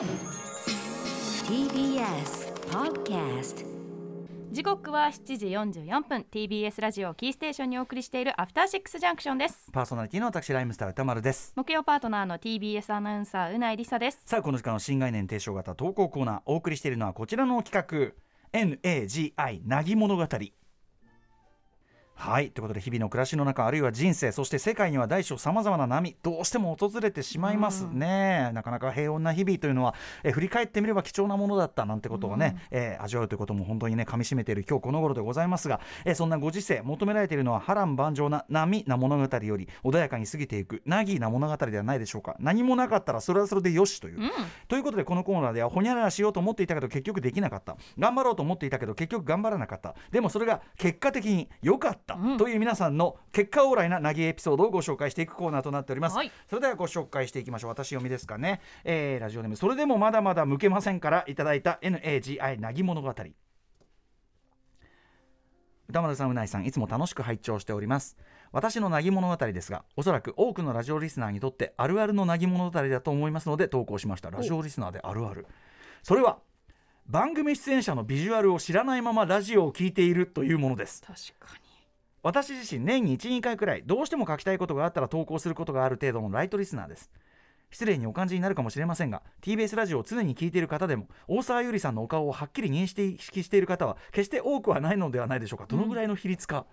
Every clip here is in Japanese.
TBS Podcast 時刻は7時44分。TBS ラジオキーステーションにお送りしているアフターシックスジャンクションです。パーソナリティの私ライムスター歌丸です。木曜パートナーの TBS アナウンサーうないりさです。さあこの時間の新概念提唱型投稿コーナーお送りしているのはこちらの企画。NAGI なぎ物語はい。ということで日々の暮らしの中あるいは人生そして世界には大小さまざまな波どうしても訪れてしまいますね、なかなか平穏な日々というのは、え振り返ってみれば貴重なものだったなんてことをね、えー味わうということも本当にね噛み締めている今日この頃でございますが、えーそんなご時世求められているのは波乱万丈な波な物語より穏やかに過ぎていくなぎな物語ではないでしょうか。何もなかったらそれはそれでよしという、ということでこのコーナーではほにゃららしようと思っていたけど結局できなかった。頑張ろうと思っていたけど結局頑張らなかった。でもそれが結果的に良かった、という皆さんの結果オーライななぎエピソードをご紹介していくコーナーとなっております、はい。それではご紹介していきましょう。私読みですかね、えーラジオネームそれでもまだまだ向けませんからいただいた NAGI なぎ物語歌丸さんうないさんいつも楽しく拝聴しております。私のなぎ物語ですがおそらく多くのラジオリスナーにとってあるあるのなぎ物語だと思いますので投稿しました。ラジオリスナーであるある。それは番組出演者のビジュアルを知らないままラジオを聞いているというものです。確かに私自身年に12回くらいどうしても書きたいことがあったら投稿することがある程度のライトリスナーです。失礼にお感じになるかもしれませんが TBS ラジオを常に聞いている方でも大沢優里さんのお顔をはっきり認識している方は決して多くはないのではないでしょうか。どのぐらいの比率か、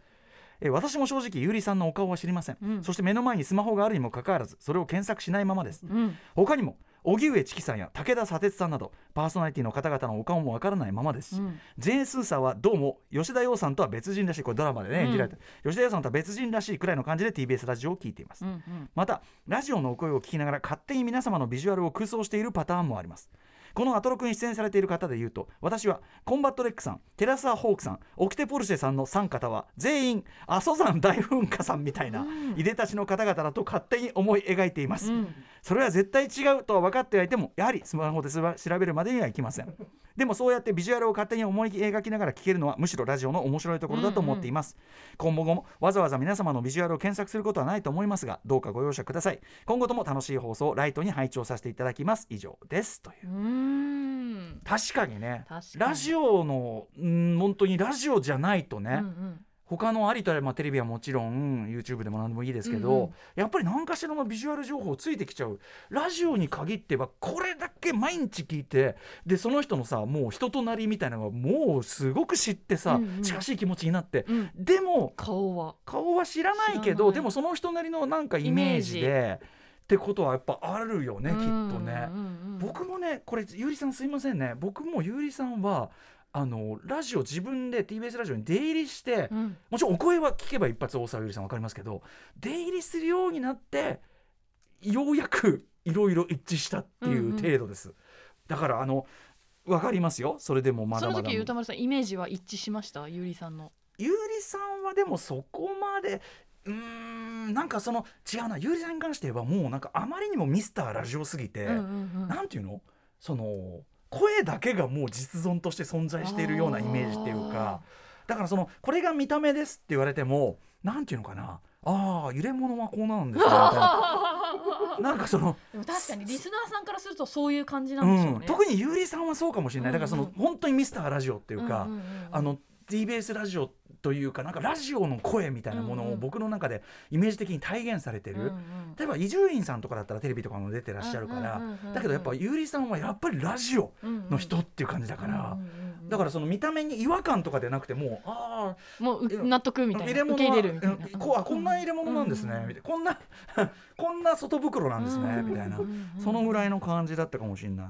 え私も正直優里さんのお顔は知りません、うん。そして目の前にスマホがあるにもかかわらずそれを検索しないままです、うん。他にも荻上チキさんや武田砂鉄さんなどパーソナリティの方々のお顔もわからないままですし、うん。ジェーン・スーサーはどうも吉田羊さんとは別人らしいこれドラマでね、うん。演じられた。吉田羊さんとは別人らしいくらいの感じで TBS ラジオを聞いています、うんうん。またラジオのお声を聞きながら勝手に皆様のビジュアルを空想しているパターンもあります。このアトロクに出演されている方でいうと私はコンバット RECさんてらさわホークさん掟ポルシェさんの3方は全員阿曽山大噴火さんみたいな、いでたちの方々だと勝手に思い描いています、うんそれは絶対違うとは分かってはいてもやはりスマホで調べるまでにはいきません。でもそうやってビジュアルを勝手に思い描きながら聞けるのはむしろラジオの面白いところだと思っています、今後もわざわざ皆様のビジュアルを検索することはないと思いますがどうかご容赦ください。今後とも楽しい放送をライトに拝聴させていただきます。以上です。という。確かにね。ラジオのうん本当にラジオじゃないとね、うんうん他のありとあらゆるまあテレビはもちろん YouTube でも何でもいいですけど、うんうん。やっぱり何かしらのビジュアル情報ついてきちゃう。ラジオに限ってはこれだけ毎日聞いてでその人のさもう人となりみたいなのがもうすごく知ってさ、うんうん。近しい気持ちになって、うん。でも顔は。顔は知らないけどでもその人なりのなんかイメージイでってことはやっぱあるよねきっとね。僕もねこれゆうりさんすいませんね。僕もゆうりさんはあのラジオ自分で TBS ラジオに出入りして、うん。もちろんお声は聞けば一発大沢ゆりさん分かりますけど出入りするようになってようやくいろいろ一致したっていう程度です、だからあの分かりますよ。それでもまだまだその時歌丸さんイメージは一致しました？ゆうりさんの。ゆうりさんはでもそこまでうーんなんかその違うな。ゆうりさんに関して言えばもうなんかあまりにもミスターラジオすぎて、うんうんうん。なんていうの？その声だけがもう実存として存在しているようなイメージっていうかだからそのこれが見た目ですって言われてもなんていうのかな？ああ入れ物はこうなんですねみたいな。なんかその、確かにリスナーさんからするとそういう感じなうんでしょうね、ん、特にゆうりさんはそうかもしれない。だからその、うんうん本当にミスターラジオっていうか、んんんん。あの TBS ラジオというかなんかラジオの声みたいなものうんうん。を僕の中でイメージ的に体現されてる、うんうん。例えば伊集院さんとかだったらテレビとかも出てらっしゃるから、うんうんうんうんだけどやっぱゆうりさんはやっぱりラジオの人うんっていう感じだから、うんうんうんだからその見た目に違和感とかでなくてもうあもうう納得みあたい入れ物はな入れるみたいな。うんこうあこんな入れ物なんですね、みたいな。こんな こんな外袋なんですね、うんみたいな、うんうん。うんそのぐらいの感じだったかもしれない。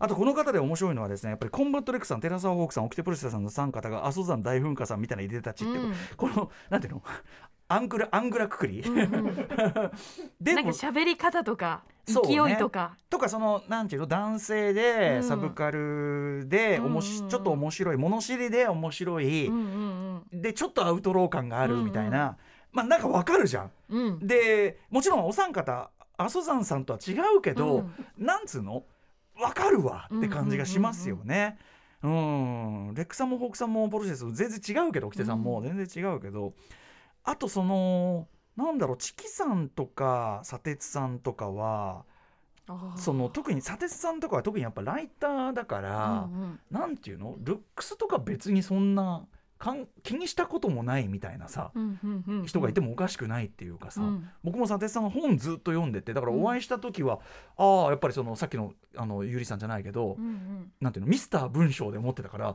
あとこの方で面白いのはですねやっぱりコンバットレックさんテラサー・ホークさんオキテプルシャさんの3方が阿蘇山大噴火さんみたいないでたちって、うん。このなんていうの？アングラアングラくくり、うんうん。でもなんか喋り方とか勢いとか、とかそのなんていうの？男性うん。でサブカルでおもし、うんうん。うんちょっと面白い物知りで面白い、うんうんでちょっとアウトロー感があるみたいな、まあなんかわかるじゃん。うん。うんでもちろんお三方阿蘇山さんとは違うけど、なんつうの？わかるわって感じがしますよね。うん。レックさんもホークさんもポルシェスも全然違うけど沖手さんも。全然違うけど、あとそのなんだろうチキさんとか砂鉄さんとかはその特に佐哲さんとかは特にやっぱライターだから、うんうん。なんていうの？ルックスとか別にそんなかん気にしたこともないみたいなさ、うんうんうんうん。人がいてもおかしくないっていうかさ、うん。僕も佐哲さんの本ずっと読んでてだからお会いした時は、ああやっぱりそのさっきのあのゆりさんじゃないけど、うんうん。なんていうのミスター文章で思ってたから、ああ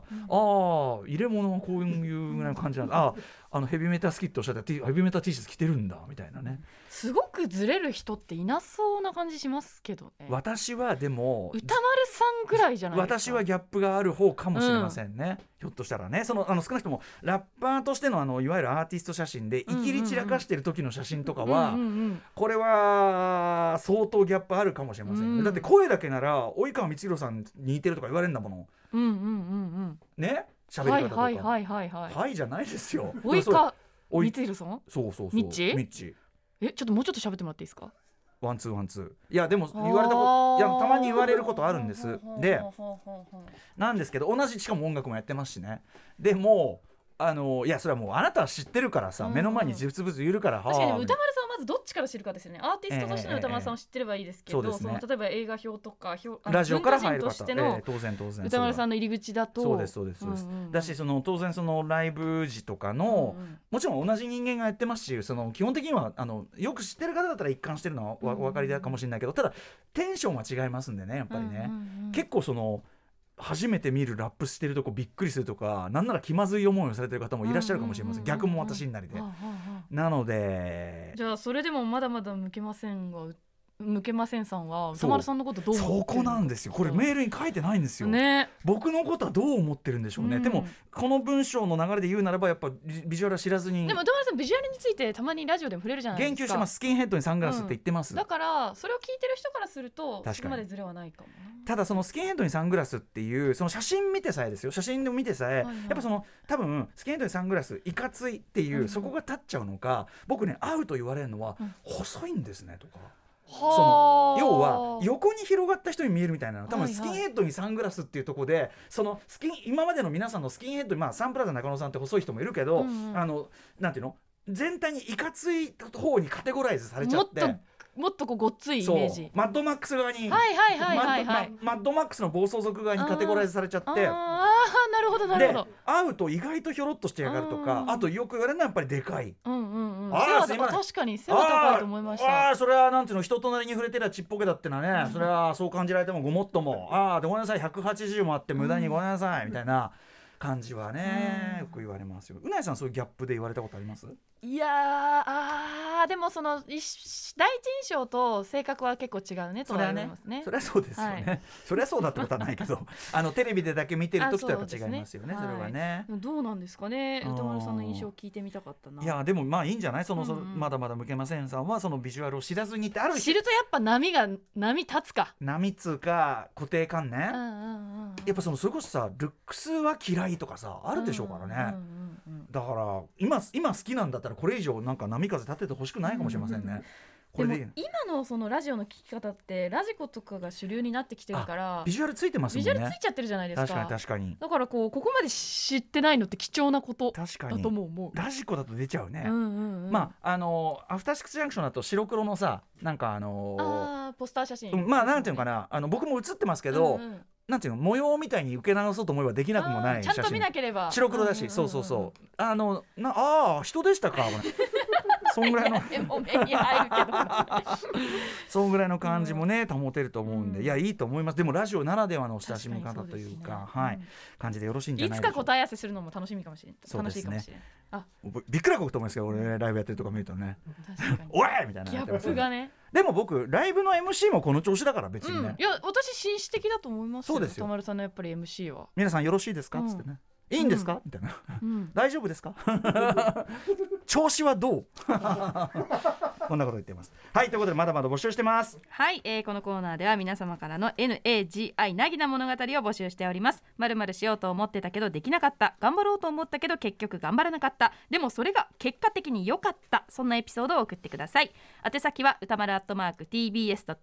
入れ物はこういうぐらいの感じなんだ、あああのヘビメタ好きっておっしゃったヘビメタ T シャツ着てるんだみたいなね、すごくずれる人っていなそうな感じしますけどね。私はでも歌丸さんぐらいじゃない私はギャップがある方かもしれませんね、ひょっとしたらね。そのあの少なくともラッパーとしてのあのいわゆるアーティスト写真でいきり散らかしてる時の写真とかは、うんうんうんこれは相当ギャップあるかもしれません、うん。だって声だけなら及川光弘さんに似てるとか言われるんだもの。うんうんうんねうん。はい喋り方とか。はいはいはいはいはいじゃないですよ。及川おい光弘さんそうそうそう。ミッチミッチえちょっともうちょっと喋ってもらっていいですか？ワンツーワンツー。いやでも言われたこといやたまに言われることあるんです。でなんですけど同じしかも音楽もやってますしね。でもあのいやそれはもうあなたは知ってるからさ、うんうん。目の前に実物いるから。確かにはあ。歌丸さんはまずどっちから知るかですよね。アーティストとしての歌丸さんを知ってればいいですけど、ええええそうですねその例えば映画表とか表ラジオから入る方、人としてのええ当然当然歌丸さんのの入り口だと。そうですそうですそうです、んんん。だしその当然そのライブ時とかの、うんうん。もちろん同じ人間がやってますしその基本的にはあのよく知ってる方だったら一貫してるのはお分かりだかもしれないけどただテンションは違いますんでねやっぱりね、うんうんうん。結構その初めて見るラップしてるとこびっくりするとかなんなら気まずい思いをされてる方もいらっしゃるかもしれません,、逆も私になりで、なのでじゃあそれでもまだまだ向けませんはう向けませんさんは歌丸さんのことどう思ってるそこなんですよ。これメールに書いてないんですよ、ね。僕のことはどう思ってるんでしょうね、うん。でもこの文章の流れで言うならばやっぱビビジュアルは知らずにでも歌丸さんビジュアルについてたまにラジオでも触れるじゃないですか。言及してます。スキンヘッドにサングラスって言ってます、だからそれを聞いてる人からすると確かに。そこまでずれはないかもなただそのスキンヘッドにサングラスっていうその写真見てさえですよ。写真で見てさえ、いはい。やっぱその多分スキンヘッドにサングラスいかついっていう、うん。そこが立っちゃうのか僕ね合うと言われるのは、うん。細いんですねとか。そはあの要は横に広がった人に見えるみたいなの。多分はい。はいスキンヘッドにサングラスっていうところでそのスキン今までの皆さんのスキンヘッドまあサンプラザ中野さんって細い人もいるけど、うんうん。あのなんていうの？全体にいかつい方にカテゴライズされちゃって。ともっとこうごっついイメージ。マッドマックス側に、はいはいはいはいはい。マッドママックスの暴走族側にカテゴライズされちゃって。あー。あーなるほどなるでほど。会うと意外とひょろっとしてやがるとかうんあとよく言われるのはやっぱりでかい。うんうんうんあー背は確かに背は高いと思いました。ああそれはなんていうの人となりに触れてりゃちっぽけだってのはね、それはそう感じられてもごもっとも。ああでごめんなさい。180もあって無駄にごめんなさい、みたいな感じはね、うん。よく言われますよ。うなえさんそういうギャップで言われたことあります？いやーあーでもその一第一印象と性格は結構違うねとは言われますね。それはそうですよね、はい。それはそうだってことはないけど あのテレビでだけ見てる時とやっぱ違いますよねあそねそれはね、でもどうなんですかねうん。歌丸さんの印象を聞いてみたかったな。いやでもまあいいんじゃない？その、そのうんうん。まだまだ向けませんさんはそのビジュアルを知らずにってある知るとやっぱ波が波立つか。波つうか固定観念、うんうんうんやっぱそのそれこそさルックスは嫌いとかさあるでしょうからね、だから今今好きなんだったらこれ以上なんか波風立ててほしくないかもしれませんね、こでれでも今のそのラジオの聞き方ってラジコとかが主流になってきてるからビジュアルついてますもビジュアルついちゃってるじゃないですか。確かに確かに。だからこうここまで知ってないのって貴重なことだ確かに。とも思う。ラジコだと出ちゃうね、まああのアフターシックスジャンクションだと白黒のさなんかあのあーポスター写真、うんまあなんていうのかな。あの僕も写ってますけど、うんうんなんていうの模様みたいに受け流そうと思えばできなくもない写真。ちゃんと見なければ。白黒だし、そうそうそう。あのなああ人でしたか？そんぐらいの。えもう目に入るけど。そんぐらいの感じもね、保てると思うんで、うん。いやいいと思います。でもラジオならではの親しみ方というかねはい、うん感じでよろしいんじゃいつないでしょうか。答え合わせするのも楽しみかもしれん、楽そうですね。しいかもしれん。あびっくらこくと思いますけど俺ライブやってるとか見るとね。確かに「おい!」みたいなギャップがね。でも僕ライブの MC もこの調子だから別にね、うん、いや私紳士的だと思いますそうですよ。さんのやっぱり MC は、皆さんよろしいですか?」っつってね「いいんですか?」みたいな。うん「大丈夫ですか?」調子はどう？こんなこと言ってます。はいということでまだまだ募集してます。はい、えーこのコーナーでは皆様からの NAGI なぎな物語を募集しております。まるまるしようと思ってたけどできなかった。頑張ろうと思ったけど結局頑張らなかった。でもそれが結果的に良かった。そんなエピソードを送ってください。宛先は歌丸アットマーク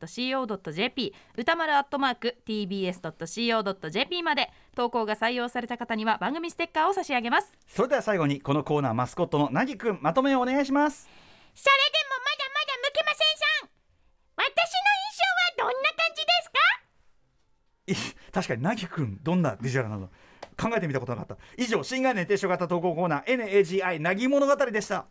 tbs.co.jp 歌丸アットマーク tbs.co.jp まで。投稿が採用された方には番組ステッカーを差し上げます。それでは最後にこのコーナーマスコットのなぎくんまとめをお願いします。それでもまだまだ向けませんさん。私の印象はどんな感い確かになぎくんどんなビジュアルなの？考えてみたことなかった。以上新概念提唱型投稿コーナー NAGI なぎ物語でした.